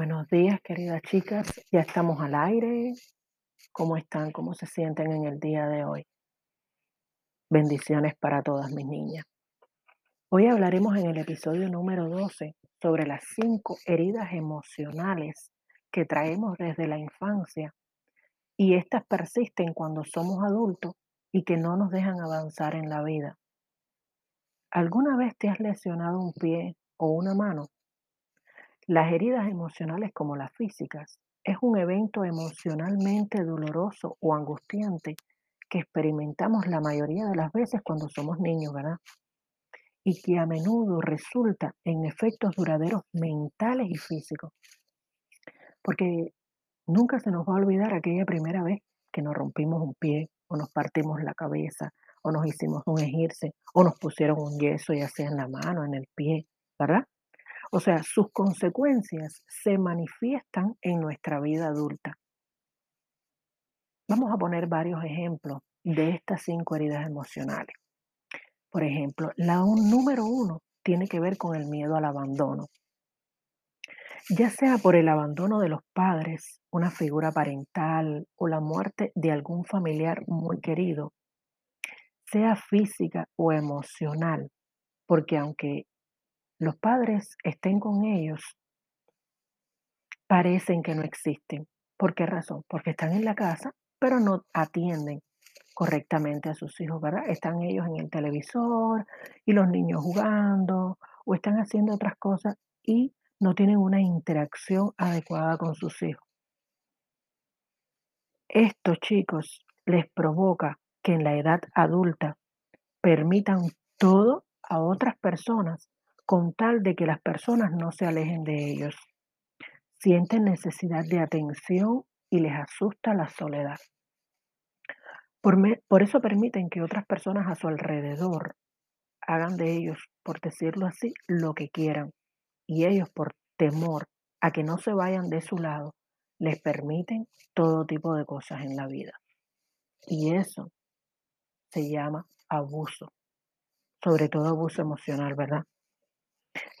Buenos días, queridas chicas. Ya estamos al aire. ¿Cómo están? ¿Cómo se sienten en el día de hoy? Bendiciones para todas mis niñas. Hoy hablaremos en el episodio número 12 sobre las cinco heridas emocionales que traemos desde la infancia y estas persisten cuando somos adultos y que no nos dejan avanzar en la vida. ¿Alguna vez te has lesionado un pie o una mano? Las heridas emocionales como las físicas es un evento emocionalmente doloroso o angustiante que experimentamos la mayoría de las veces cuando somos niños, ¿verdad? Y que a menudo resulta en efectos duraderos mentales y físicos. Porque nunca se nos va a olvidar aquella primera vez que nos rompimos un pie o nos partimos la cabeza o nos hicimos un ejirse o nos pusieron un yeso ya sea en la mano, en el pie, ¿verdad? O sea, sus consecuencias se manifiestan en nuestra vida adulta. Vamos a poner varios ejemplos de estas cinco heridas emocionales. Por ejemplo, la número uno tiene que ver con el miedo al abandono. Ya sea por el abandono de los padres, una figura parental o la muerte de algún familiar muy querido, sea física o emocional, porque aunque los padres estén con ellos, parecen que no existen. ¿Por qué razón? Porque están en la casa, pero no atienden correctamente a sus hijos, ¿verdad? Están ellos en el televisor y los niños jugando o están haciendo otras cosas y no tienen una interacción adecuada con sus hijos. Esto, chicos, les provoca que en la edad adulta permitan todo a otras personas con tal de que las personas no se alejen de ellos. Sienten necesidad de atención y les asusta la soledad. Por, por, eso permiten que otras personas a su alrededor hagan de ellos, por decirlo así, lo que quieran. Y ellos, por temor a que no se vayan de su lado, les permiten todo tipo de cosas en la vida. Y eso se llama abuso, sobre todo abuso emocional, ¿verdad?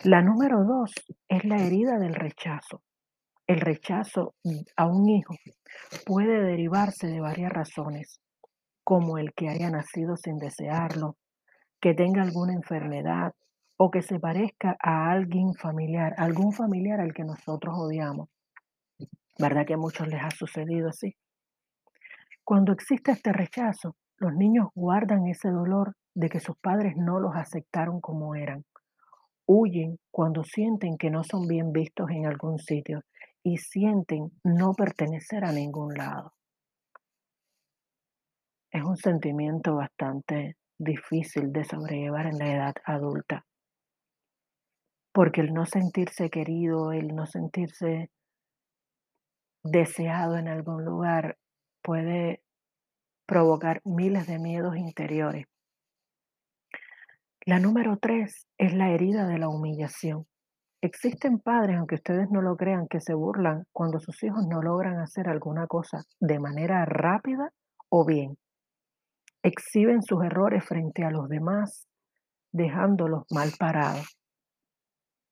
La número dos es la herida del rechazo. El rechazo a un hijo puede derivarse de varias razones, como el que haya nacido sin desearlo, que tenga alguna enfermedad o que se parezca a alguien familiar, algún familiar al que nosotros odiamos. ¿Verdad que a muchos les ha sucedido así? Cuando existe este rechazo, los niños guardan ese dolor de que sus padres no los aceptaron como eran Huyen cuando sienten que no son bien vistos en algún sitio y sienten no pertenecer a ningún lado. Es un sentimiento bastante difícil de sobrellevar en la edad adulta, porque el no sentirse querido, el no sentirse deseado en algún lugar puede provocar miles de miedos interiores la número tres es la herida de la humillación. Existen padres, aunque ustedes no lo crean, que se burlan cuando sus hijos no logran hacer alguna cosa de manera rápida o bien. Exhiben sus errores frente a los demás, dejándolos mal parados.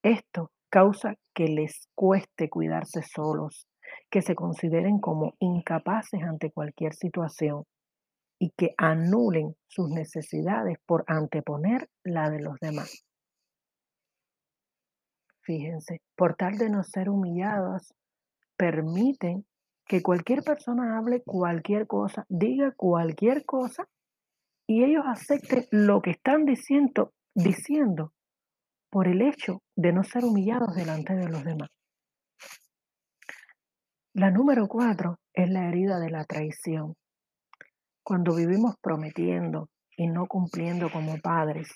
Esto causa que les cueste cuidarse solos, que se consideren como incapaces ante cualquier situación y que anulen sus necesidades por anteponer la de los demás. Fíjense, por tal de no ser humillados, permiten que cualquier persona hable cualquier cosa, diga cualquier cosa y ellos acepten lo que están diciendo, diciendo por el hecho de no ser humillados delante de los demás. La número cuatro es la herida de la traición. Cuando vivimos prometiendo y no cumpliendo como padres,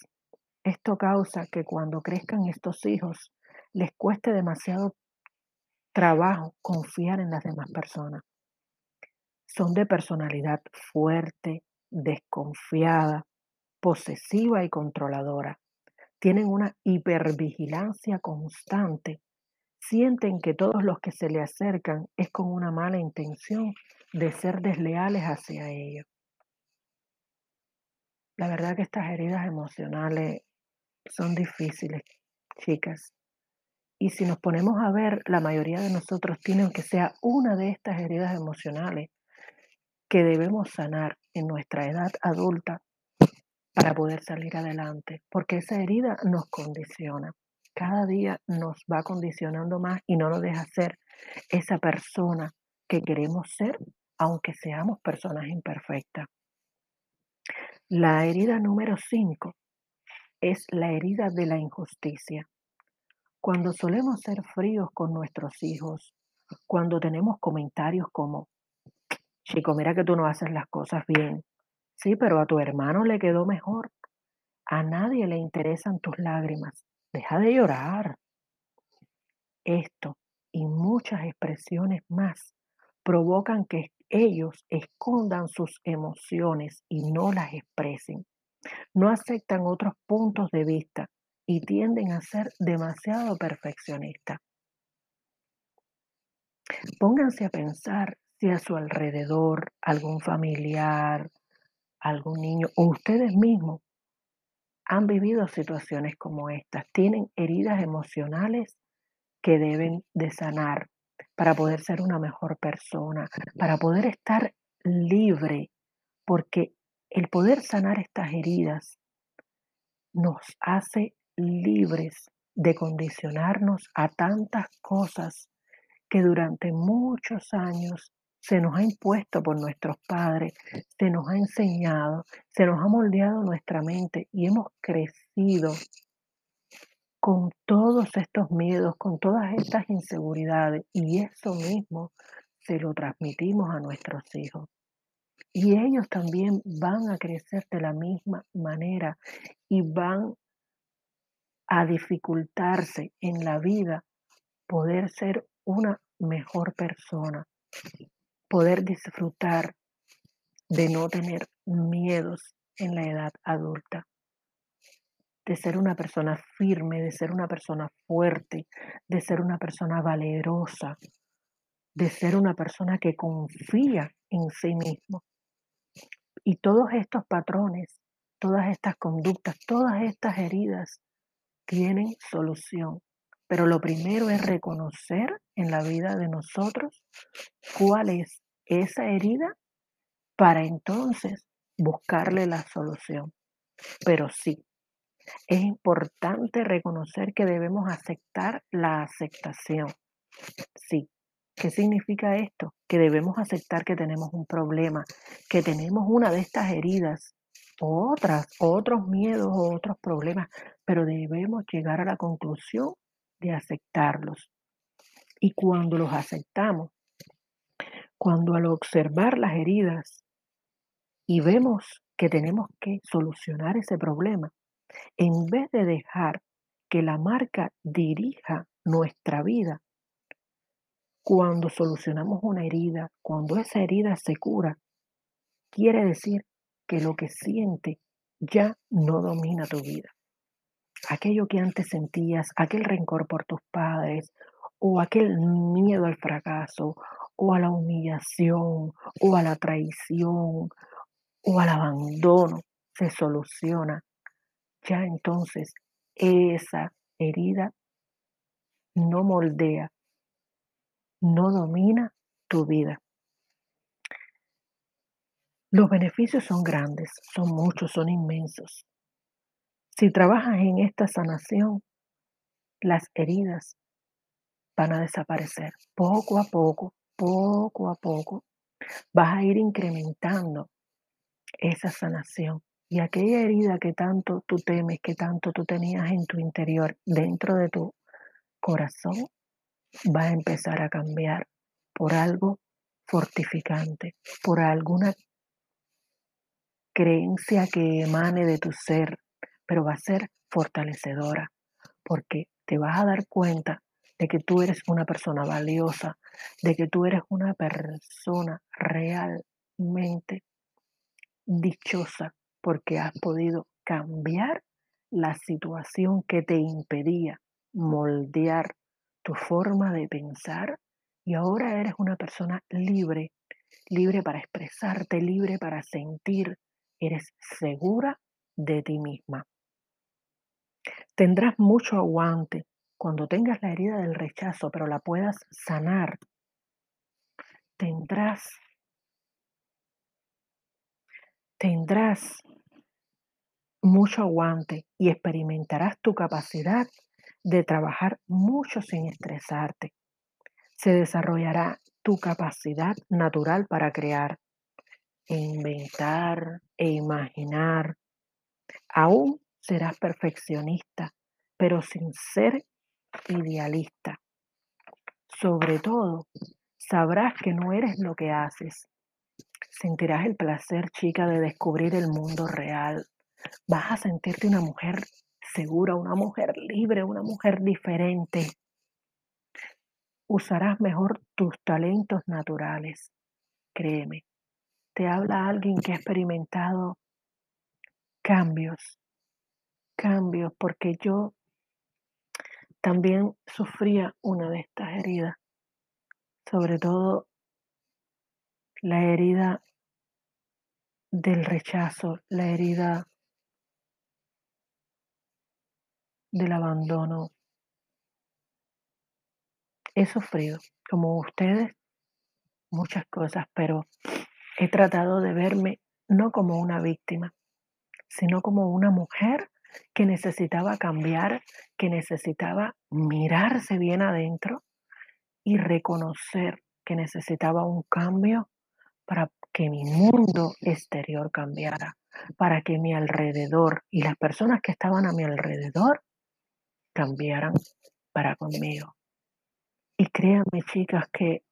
esto causa que cuando crezcan estos hijos les cueste demasiado trabajo confiar en las demás personas. Son de personalidad fuerte, desconfiada, posesiva y controladora. Tienen una hipervigilancia constante. Sienten que todos los que se le acercan es con una mala intención de ser desleales hacia ellos. La verdad que estas heridas emocionales son difíciles, chicas, Y si nos ponemos a ver, la mayoría de nosotros tienen que sea una de estas heridas emocionales que debemos sanar en nuestra edad adulta para poder salir adelante, porque esa herida nos condiciona. Cada día nos va condicionando más y no nos deja ser esa persona que queremos ser, aunque seamos personas imperfectas. La herida número 5 es la herida de la injusticia. Cuando solemos ser fríos con nuestros hijos, cuando tenemos comentarios como, chico, mira que tú no haces las cosas bien, sí, pero a tu hermano le quedó mejor, a nadie le interesan tus lágrimas, deja de llorar. Esto y muchas expresiones más provocan que ellos escondan sus emociones y no las expresen. No aceptan otros puntos de vista y tienden a ser demasiado perfeccionistas. Pónganse a pensar si a su alrededor algún familiar, algún niño o ustedes mismos han vivido situaciones como estas, tienen heridas emocionales que deben de sanar para poder ser una mejor persona, para poder estar libre, porque el poder sanar estas heridas nos hace libres de condicionarnos a tantas cosas que durante muchos años se nos ha impuesto por nuestros padres, se nos ha enseñado, se nos ha moldeado nuestra mente y hemos crecido con todos estos miedos, con todas estas inseguridades y eso mismo se lo transmitimos a nuestros hijos. Y ellos también van a crecer de la misma manera y van a dificultarse en la vida poder ser una mejor persona, poder disfrutar de no tener miedos en la edad adulta de ser una persona firme, de ser una persona fuerte, de ser una persona valerosa, de ser una persona que confía en sí mismo. Y todos estos patrones, todas estas conductas, todas estas heridas tienen solución. Pero lo primero es reconocer en la vida de nosotros cuál es esa herida para entonces buscarle la solución. Pero sí, es importante reconocer que debemos aceptar la aceptación. Sí. ¿Qué significa esto? Que debemos aceptar que tenemos un problema, que tenemos una de estas heridas, otras, otros miedos o otros problemas, pero debemos llegar a la conclusión de aceptarlos. Y cuando los aceptamos, cuando al observar las heridas y vemos que tenemos que solucionar ese problema, en vez de dejar que la marca dirija nuestra vida, cuando solucionamos una herida, cuando esa herida se cura, quiere decir que lo que siente ya no domina tu vida. Aquello que antes sentías, aquel rencor por tus padres, o aquel miedo al fracaso, o a la humillación, o a la traición, o al abandono, se soluciona ya entonces esa herida no moldea, no domina tu vida. Los beneficios son grandes, son muchos, son inmensos. Si trabajas en esta sanación, las heridas van a desaparecer poco a poco, poco a poco. Vas a ir incrementando esa sanación. Y aquella herida que tanto tú temes, que tanto tú tenías en tu interior, dentro de tu corazón, va a empezar a cambiar por algo fortificante, por alguna creencia que emane de tu ser, pero va a ser fortalecedora, porque te vas a dar cuenta de que tú eres una persona valiosa, de que tú eres una persona realmente dichosa, porque has podido cambiar la situación que te impedía moldear tu forma de pensar y ahora eres una persona libre, libre para expresarte, libre para sentir, eres segura de ti misma. Tendrás mucho aguante cuando tengas la herida del rechazo, pero la puedas sanar, tendrás, tendrás mucho aguante y experimentarás tu capacidad de trabajar mucho sin estresarte. Se desarrollará tu capacidad natural para crear, inventar e imaginar. Aún serás perfeccionista, pero sin ser idealista. Sobre todo, sabrás que no eres lo que haces. Sentirás el placer, chica, de descubrir el mundo real. Vas a sentirte una mujer segura, una mujer libre, una mujer diferente. Usarás mejor tus talentos naturales. Créeme, te habla alguien que ha experimentado cambios, cambios, porque yo también sufría una de estas heridas, sobre todo la herida del rechazo, la herida del abandono. He sufrido, como ustedes, muchas cosas, pero he tratado de verme no como una víctima, sino como una mujer que necesitaba cambiar, que necesitaba mirarse bien adentro y reconocer que necesitaba un cambio para que mi mundo exterior cambiara, para que mi alrededor y las personas que estaban a mi alrededor cambiaran para conmigo. Y créanme, chicas, que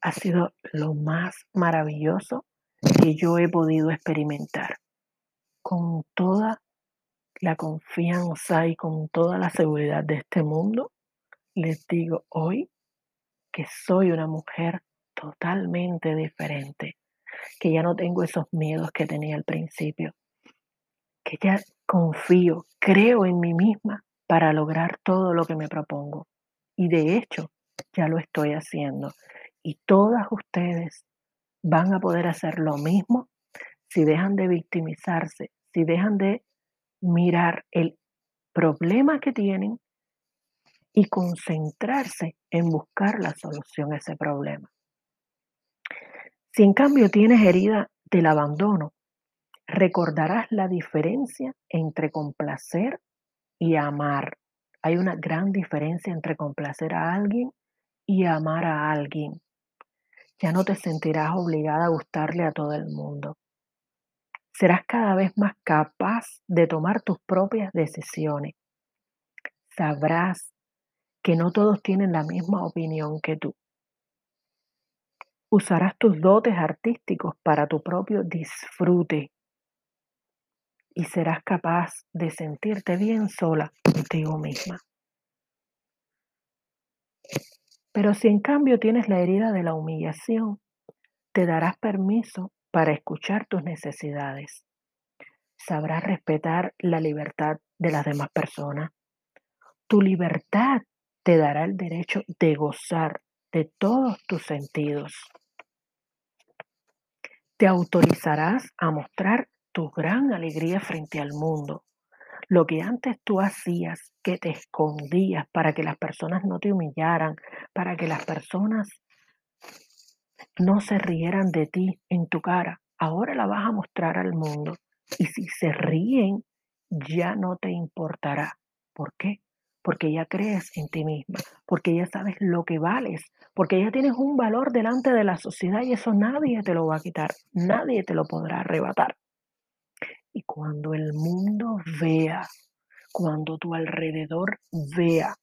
ha sido lo más maravilloso que yo he podido experimentar. Con toda la confianza y con toda la seguridad de este mundo, les digo hoy que soy una mujer totalmente diferente, que ya no tengo esos miedos que tenía al principio, que ya confío, creo en mí misma para lograr todo lo que me propongo. Y de hecho, ya lo estoy haciendo. Y todas ustedes van a poder hacer lo mismo si dejan de victimizarse, si dejan de mirar el problema que tienen y concentrarse en buscar la solución a ese problema. Si en cambio tienes herida del abandono, recordarás la diferencia entre complacer y amar. Hay una gran diferencia entre complacer a alguien y amar a alguien. Ya no te sentirás obligada a gustarle a todo el mundo. Serás cada vez más capaz de tomar tus propias decisiones. Sabrás que no todos tienen la misma opinión que tú. Usarás tus dotes artísticos para tu propio disfrute y serás capaz de sentirte bien sola contigo misma. Pero si en cambio tienes la herida de la humillación, te darás permiso para escuchar tus necesidades. Sabrás respetar la libertad de las demás personas. Tu libertad te dará el derecho de gozar de todos tus sentidos. Te autorizarás a mostrar tu gran alegría frente al mundo. Lo que antes tú hacías, que te escondías para que las personas no te humillaran, para que las personas no se rieran de ti en tu cara, ahora la vas a mostrar al mundo. Y si se ríen, ya no te importará. ¿Por qué? Porque ya crees en ti misma, porque ya sabes lo que vales, porque ya tienes un valor delante de la sociedad y eso nadie te lo va a quitar, nadie te lo podrá arrebatar. Y cuando el mundo vea, cuando tu alrededor vea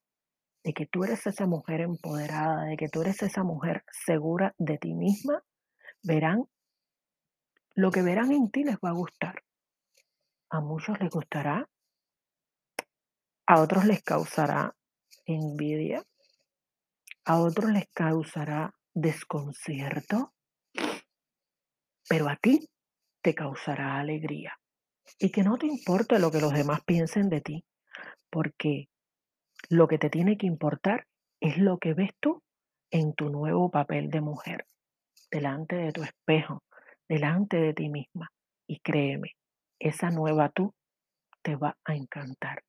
de que tú eres esa mujer empoderada, de que tú eres esa mujer segura de ti misma, verán, lo que verán en ti les va a gustar. A muchos les gustará, a otros les causará envidia, a otros les causará desconcierto, pero a ti te causará alegría. Y que no te importe lo que los demás piensen de ti, porque lo que te tiene que importar es lo que ves tú en tu nuevo papel de mujer, delante de tu espejo, delante de ti misma. Y créeme, esa nueva tú te va a encantar.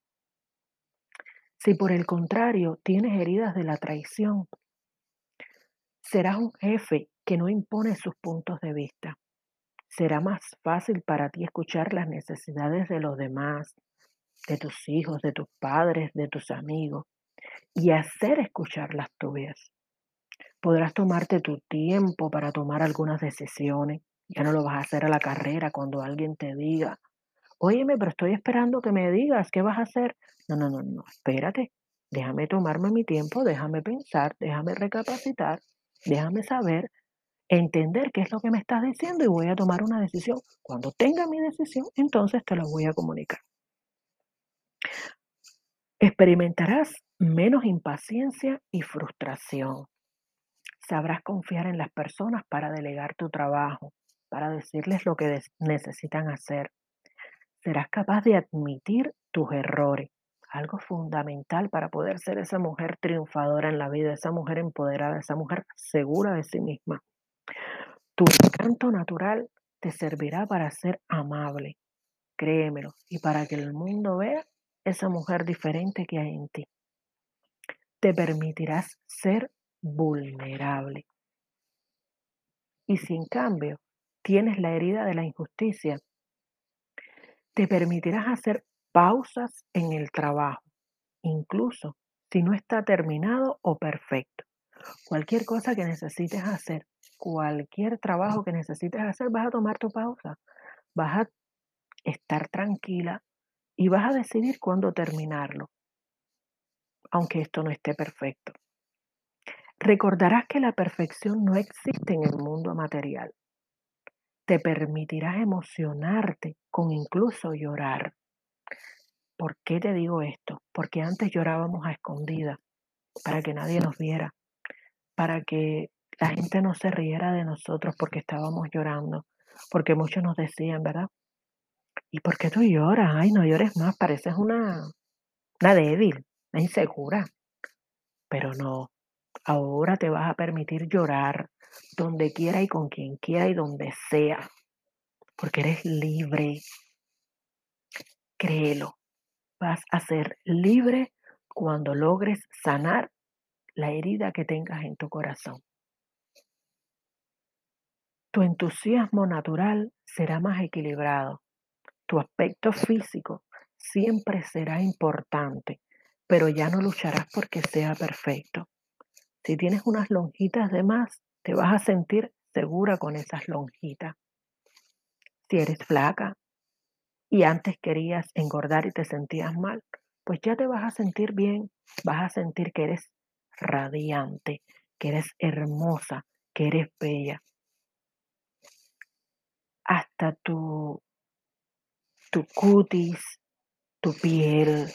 Si por el contrario tienes heridas de la traición, serás un jefe que no impone sus puntos de vista. Será más fácil para ti escuchar las necesidades de los demás, de tus hijos, de tus padres, de tus amigos, y hacer escuchar las tuyas. Podrás tomarte tu tiempo para tomar algunas decisiones. Ya no lo vas a hacer a la carrera cuando alguien te diga, óyeme, pero estoy esperando que me digas qué vas a hacer. No, no, no, no, espérate. Déjame tomarme mi tiempo, déjame pensar, déjame recapacitar, déjame saber, entender qué es lo que me estás diciendo y voy a tomar una decisión. Cuando tenga mi decisión, entonces te lo voy a comunicar. Experimentarás menos impaciencia y frustración. Sabrás confiar en las personas para delegar tu trabajo, para decirles lo que necesitan hacer. Serás capaz de admitir tus errores, algo fundamental para poder ser esa mujer triunfadora en la vida, esa mujer empoderada, esa mujer segura de sí misma. Tu encanto natural te servirá para ser amable, créemelo, y para que el mundo vea esa mujer diferente que hay en ti. Te permitirás ser vulnerable. Y si en cambio tienes la herida de la injusticia, te permitirás hacer pausas en el trabajo, incluso si no está terminado o perfecto. Cualquier cosa que necesites hacer, cualquier trabajo que necesites hacer, vas a tomar tu pausa, vas a estar tranquila y vas a decidir cuándo terminarlo, aunque esto no esté perfecto. Recordarás que la perfección no existe en el mundo material. Te permitirás emocionarte con incluso llorar. ¿Por qué te digo esto? Porque antes llorábamos a escondida, para que nadie nos viera, para que la gente no se riera de nosotros porque estábamos llorando, porque muchos nos decían, ¿verdad? ¿Y por qué tú lloras? Ay, no llores más, pareces una, una débil, una insegura. Pero no, ahora te vas a permitir llorar donde quiera y con quien quiera y donde sea, porque eres libre. Créelo, vas a ser libre cuando logres sanar la herida que tengas en tu corazón. Tu entusiasmo natural será más equilibrado. Tu aspecto físico siempre será importante, pero ya no lucharás porque sea perfecto. Si tienes unas lonjitas de más, te vas a sentir segura con esas lonjitas. Si eres flaca y antes querías engordar y te sentías mal, pues ya te vas a sentir bien, vas a sentir que eres radiante, que eres hermosa, que eres bella. Hasta tu, tu cutis, tu piel,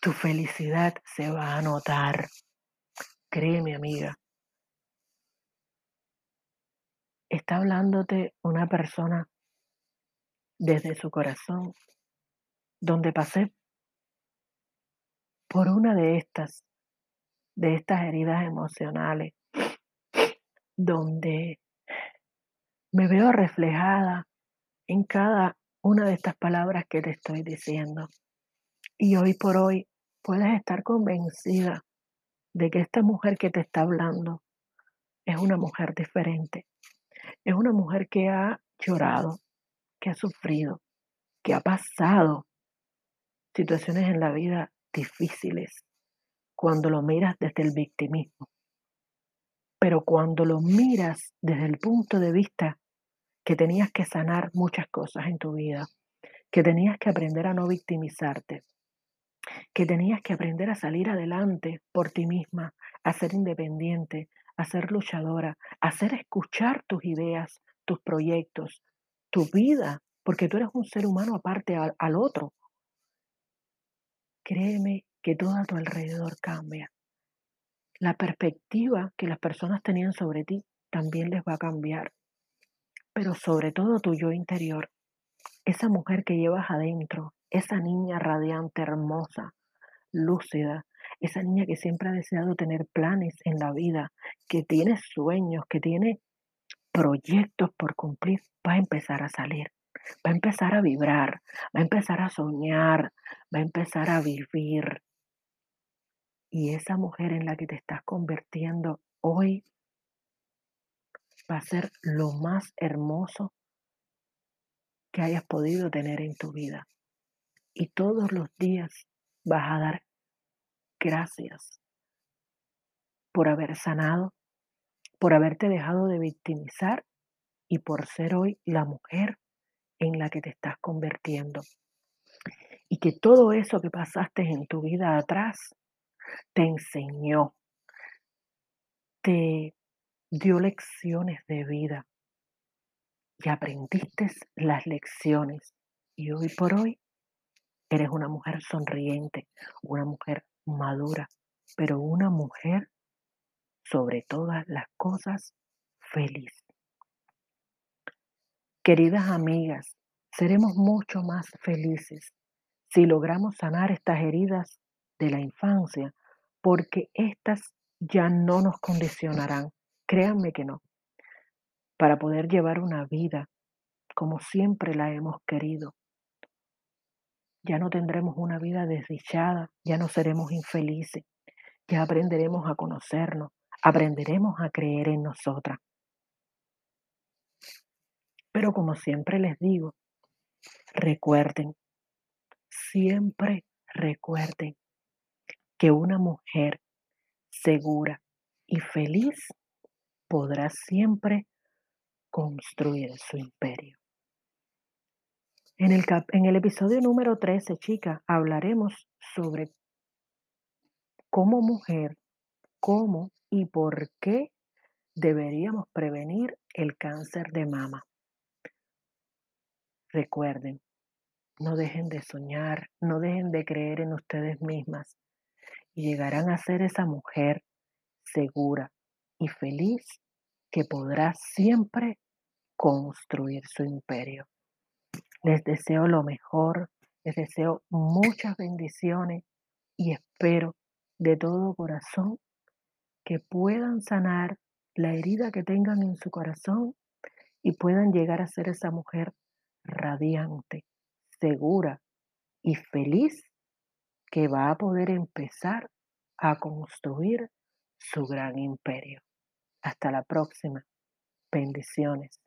tu felicidad se va a notar. Créeme, amiga. Está hablándote una persona desde su corazón, donde pasé por una de estas, de estas heridas emocionales, donde me veo reflejada en cada una de estas palabras que te estoy diciendo. Y hoy por hoy puedes estar convencida de que esta mujer que te está hablando es una mujer diferente. Es una mujer que ha llorado, que ha sufrido, que ha pasado situaciones en la vida difíciles cuando lo miras desde el victimismo. Pero cuando lo miras desde el punto de vista que tenías que sanar muchas cosas en tu vida, que tenías que aprender a no victimizarte, que tenías que aprender a salir adelante por ti misma, a ser independiente, a ser luchadora, a hacer escuchar tus ideas, tus proyectos, tu vida, porque tú eres un ser humano aparte al, al otro. Créeme que todo a tu alrededor cambia. La perspectiva que las personas tenían sobre ti también les va a cambiar. Pero sobre todo tu yo interior, esa mujer que llevas adentro, esa niña radiante, hermosa, lúcida, esa niña que siempre ha deseado tener planes en la vida, que tiene sueños, que tiene proyectos por cumplir, va a empezar a salir. va a empezar a vibrar, va a empezar a soñar, va a empezar a vivir. Y esa mujer en la que te estás convirtiendo hoy va a ser lo más hermoso que hayas podido tener en tu vida. Y todos los días vas a dar gracias por haber sanado, por haberte dejado de victimizar y por ser hoy la mujer en la que te estás convirtiendo. Y que todo eso que pasaste en tu vida atrás te enseñó, te dio lecciones de vida y aprendiste las lecciones. Y hoy por hoy eres una mujer sonriente, una mujer madura, pero una mujer sobre todas las cosas feliz. Queridas amigas, seremos mucho más felices si logramos sanar estas heridas de la infancia, porque éstas ya no nos condicionarán, créanme que no, para poder llevar una vida como siempre la hemos querido. Ya no tendremos una vida desdichada, ya no seremos infelices, ya aprenderemos a conocernos, aprenderemos a creer en nosotras. Pero como siempre les digo, recuerden, siempre recuerden que una mujer segura y feliz podrá siempre construir su imperio. En el, en el episodio número 13, chica, hablaremos sobre cómo mujer, cómo y por qué deberíamos prevenir el cáncer de mama. Recuerden, no dejen de soñar, no dejen de creer en ustedes mismas y llegarán a ser esa mujer segura y feliz que podrá siempre construir su imperio. Les deseo lo mejor, les deseo muchas bendiciones y espero de todo corazón que puedan sanar la herida que tengan en su corazón y puedan llegar a ser esa mujer radiante, segura y feliz que va a poder empezar a construir su gran imperio. Hasta la próxima. Bendiciones.